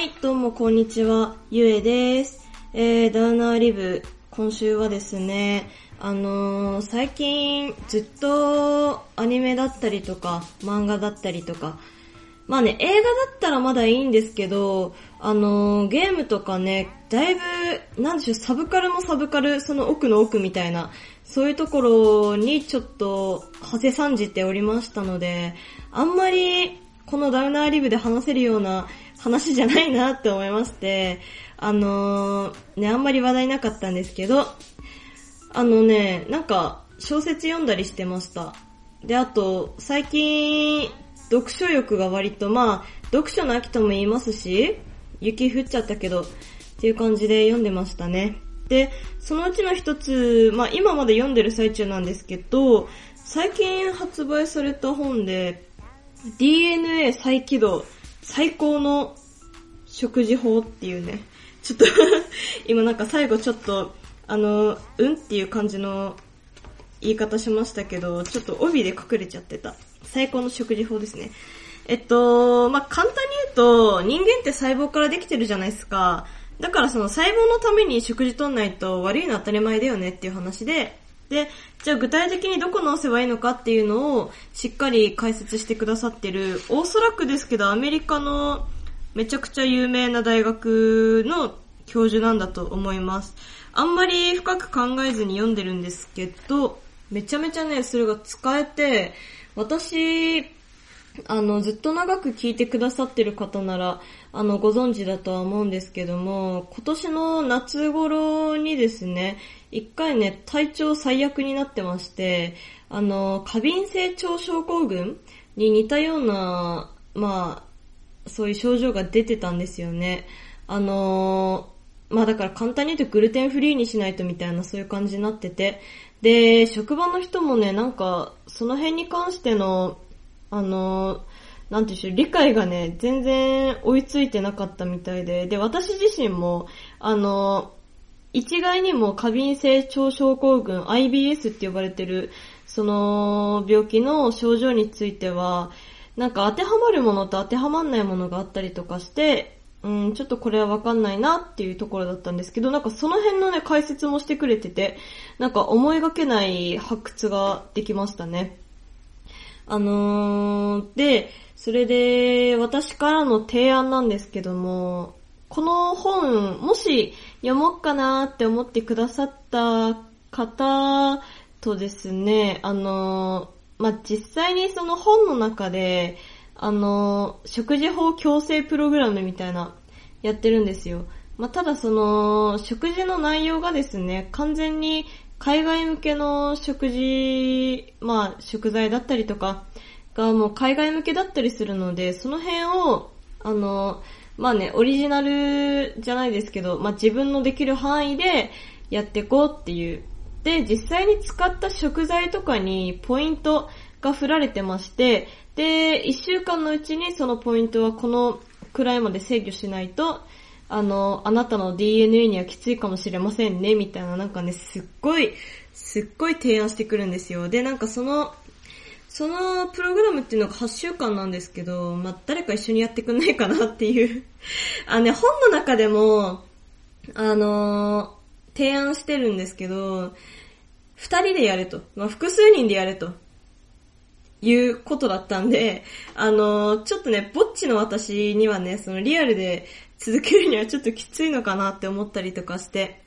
はい、どうもこんにちは、ゆえです。えー、ダウナーリブ、今週はですね、あのー、最近ずっとアニメだったりとか、漫画だったりとか、まあね、映画だったらまだいいんですけど、あのー、ゲームとかね、だいぶ、なんでしょう、サブカルもサブカル、その奥の奥みたいな、そういうところにちょっと、はせさんじておりましたので、あんまり、このダウナーリブで話せるような話じゃないなって思いまして、あのー、ね、あんまり話題なかったんですけど、あのね、なんか、小説読んだりしてました。で、あと、最近、読書欲が割と、まあ、読書の秋とも言いますし、雪降っちゃったけど、っていう感じで読んでましたね。で、そのうちの一つ、まあ今まで読んでる最中なんですけど、最近発売された本で、DNA 再起動、最高の食事法っていうね、ちょっと 今なんか最後ちょっと、あの、うんっていう感じの言い方しましたけど、ちょっと帯で隠れちゃってた。最高の食事法ですね。えっと、まあ、簡単に言うと、人間って細胞からできてるじゃないですか。だからその細胞のために食事取んないと悪いのは当たり前だよねっていう話で、で、じゃあ具体的にどこ直せばいいのかっていうのをしっかり解説してくださってる、おそらくですけどアメリカのめちゃくちゃ有名な大学の教授なんだと思います。あんまり深く考えずに読んでるんですけど、めちゃめちゃね、それが使えて、私、あの、ずっと長く聞いてくださってる方なら、あの、ご存知だとは思うんですけども、今年の夏頃にですね、一回ね、体調最悪になってまして、あの、過敏性腸症候群に似たような、まあ、そういう症状が出てたんですよね。あのまあだから簡単に言うとグルテンフリーにしないとみたいなそういう感じになってて。で、職場の人もね、なんか、その辺に関しての、あの、なんていうしょう、理解がね、全然追いついてなかったみたいで、で、私自身も、あの、一概にも過敏性腸症候群 IBS って呼ばれてる、その病気の症状については、なんか当てはまるものと当てはまんないものがあったりとかして、うん、ちょっとこれはわかんないなっていうところだったんですけど、なんかその辺のね、解説もしてくれてて、なんか思いがけない発掘ができましたね。あのー、で、それで、私からの提案なんですけども、この本、もし読もうかなって思ってくださった方とですね、あのー、まあ、実際にその本の中で、あのー、食事法矯正プログラムみたいな、やってるんですよ。まあ、ただその、食事の内容がですね、完全に海外向けの食事、まあ、食材だったりとか、がもう海外向けだったりするので、その辺を、あの、まあね、オリジナルじゃないですけど、まあ自分のできる範囲でやっていこうっていう。で、実際に使った食材とかにポイントが振られてまして、で、一週間のうちにそのポイントはこのくらいまで制御しないと、あの、あなたの DNA にはきついかもしれませんね、みたいななんかね、すっごい、すっごい提案してくるんですよ。で、なんかその、そのプログラムっていうのが8週間なんですけど、まあ、誰か一緒にやってくんないかなっていう。あのね、本の中でも、あのー、提案してるんですけど、二人でやれと。まあ、複数人でやれと。いうことだったんで、あのー、ちょっとね、ぼっちの私にはね、そのリアルで続けるにはちょっときついのかなって思ったりとかして、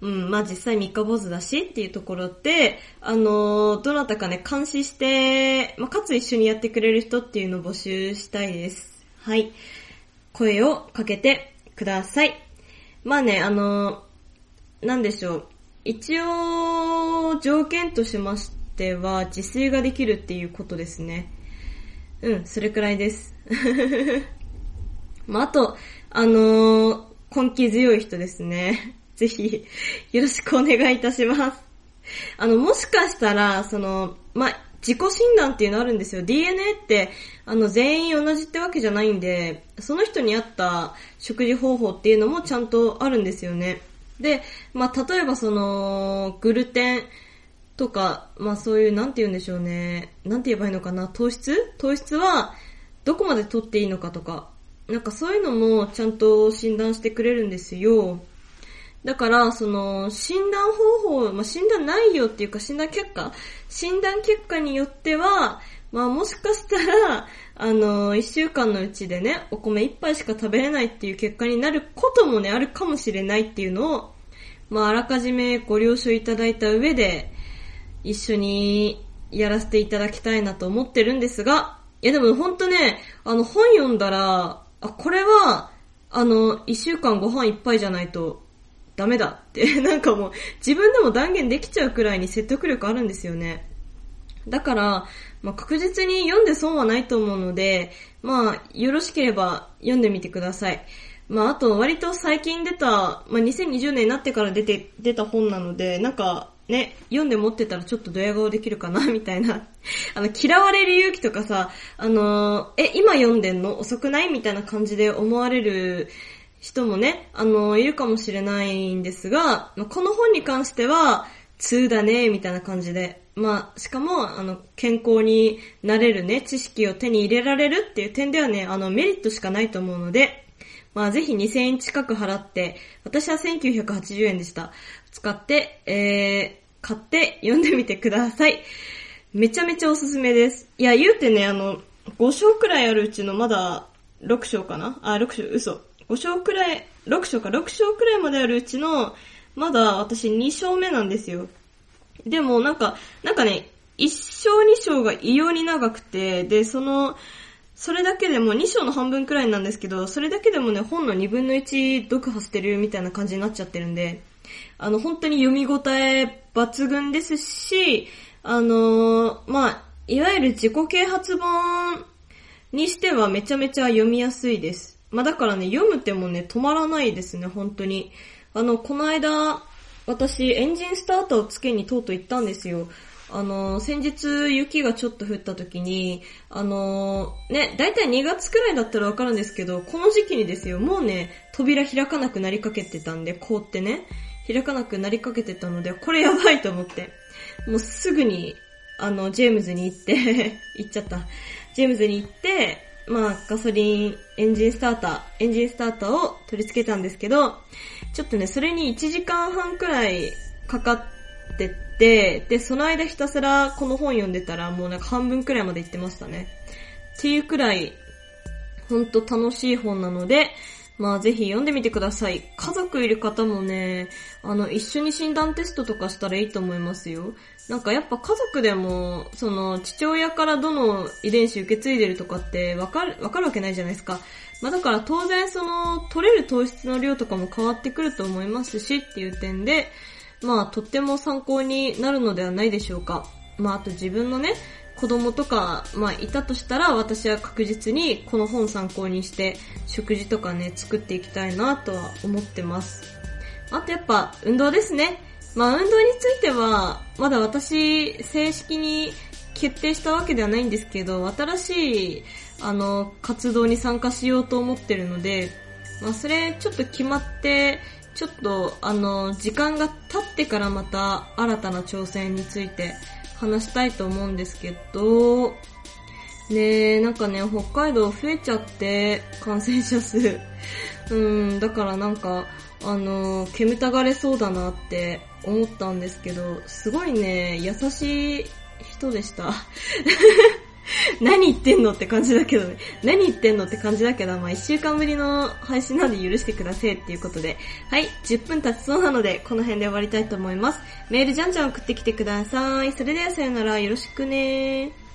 うん、まあ実際三日坊主だしっていうところって、あのー、どなたかね、監視して、まあかつ一緒にやってくれる人っていうのを募集したいです。はい。声をかけてください。まあね、あのー、なんでしょう。一応、条件としましては、自炊ができるっていうことですね。うん、それくらいです。まあ、あと、あのー、根気強い人ですね。ぜひ、よろしくお願いいたします。あの、もしかしたら、その、まあ、自己診断っていうのあるんですよ。DNA って、あの、全員同じってわけじゃないんで、その人に合った食事方法っていうのもちゃんとあるんですよね。で、まあ、例えばその、グルテンとか、まあ、そういう、なんて言うんでしょうね。なんて言えばいいのかな。糖質？糖質は、どこまで取っていいのかとか、なんかそういうのもちゃんと診断してくれるんですよ。だから、その、診断方法、まあ、診断内容っていうか診断結果診断結果によっては、まあもしかしたら、あの、一週間のうちでね、お米一杯しか食べれないっていう結果になることもね、あるかもしれないっていうのを、まああらかじめご了承いただいた上で、一緒にやらせていただきたいなと思ってるんですが、いやでもほんとね、あの本読んだら、あ、これは、あの、一週間ご飯いっぱいじゃないとダメだって、なんかもう自分でも断言できちゃうくらいに説得力あるんですよね。だから、まあ、確実に読んで損はないと思うので、まあ、よろしければ読んでみてください。まあ、あと割と最近出た、まあ、2020年になってから出て、出た本なので、なんか、ね、読んで持ってたらちょっとドヤ顔できるかなみたいな。あの、嫌われる勇気とかさ、あのー、え、今読んでんの？遅くない？みたいな感じで思われる人もね、あのー、いるかもしれないんですが、まあ、この本に関しては、通だね、みたいな感じで。まあ、しかも、あの、健康になれるね、知識を手に入れられるっていう点ではね、あの、メリットしかないと思うので、まあ、ぜひ2000円近く払って、私は1980円でした。使って、えー、買って読んでみてください。めちゃめちゃおすすめです。いや、言うてね、あの、5章くらいあるうちのまだ6章かな？あ、6章、嘘。5章くらい、6章か、6章くらいまであるうちの、まだ私2章目なんですよ。でもなんか、なんかね、1章2章が異様に長くて、で、その、それだけでも2章の半分くらいなんですけど、それだけでもね、本の2分の1読破してるみたいな感じになっちゃってるんで、あの、本当に読み応え抜群ですし、あのー、まあ、いわゆる自己啓発本にしてはめちゃめちゃ読みやすいです。まあだからね、読む手もね、止まらないですね、本当に。あの、この間、私、エンジンスターターをつけにとうとう行ったんですよ。あの、先日雪がちょっと降った時に、あの、ね、だいたい2月くらいだったらわかるんですけど、この時期にですよ、もうね、扉開かなくなりかけてたんで、凍ってね、開かなくなりかけてたので、これやばいと思って、もうすぐに、あの、ジェームズに行って 行っちゃった。ジェームズに行って、まあ、ガソリン、エンジンスターター、エンジンスターターを取り付けたんですけど、ちょっとね、それに1時間半くらいかかってて、で、その間ひたすらこの本読んでたらもうなんか半分くらいまで行ってましたね。っていうくらい、ほんと楽しい本なので、まあぜひ読んでみてください。家族いる方もね、あの、一緒に診断テストとかしたらいいと思いますよ。なんかやっぱ家族でも、その、父親からどの遺伝子受け継いでるとかってわかる、わかるわけないじゃないですか。まあだから当然その、取れる糖質の量とかも変わってくると思いますしっていう点で、まあとっても参考になるのではないでしょうか。まああと自分のね、子供とか、まあ、いたとしたら、私は確実にこの本参考にして、食事とかね、作っていきたいなとは思ってます。あとやっぱ、運動ですね。まあ、運動については、まだ私、正式に決定したわけではないんですけど、新しい、あの、活動に参加しようと思ってるので、まあ、それ、ちょっと決まって、ちょっと、あの、時間が経ってからまた、新たな挑戦について、話したいと思うんですけど、ねなんかね、北海道増えちゃって、感染者数。うん、だからなんか、あの、煙たがれそうだなって思ったんですけど、すごいね、優しい人でした。何言ってんのって感じだけどね。何言ってんのって感じだけど、まあ一週間ぶりの配信なんで許してくださいっていうことで。はい、10分経ちそうなので、この辺で終わりたいと思います。メールじゃんじゃん送ってきてください。それではさよなら、よろしくねー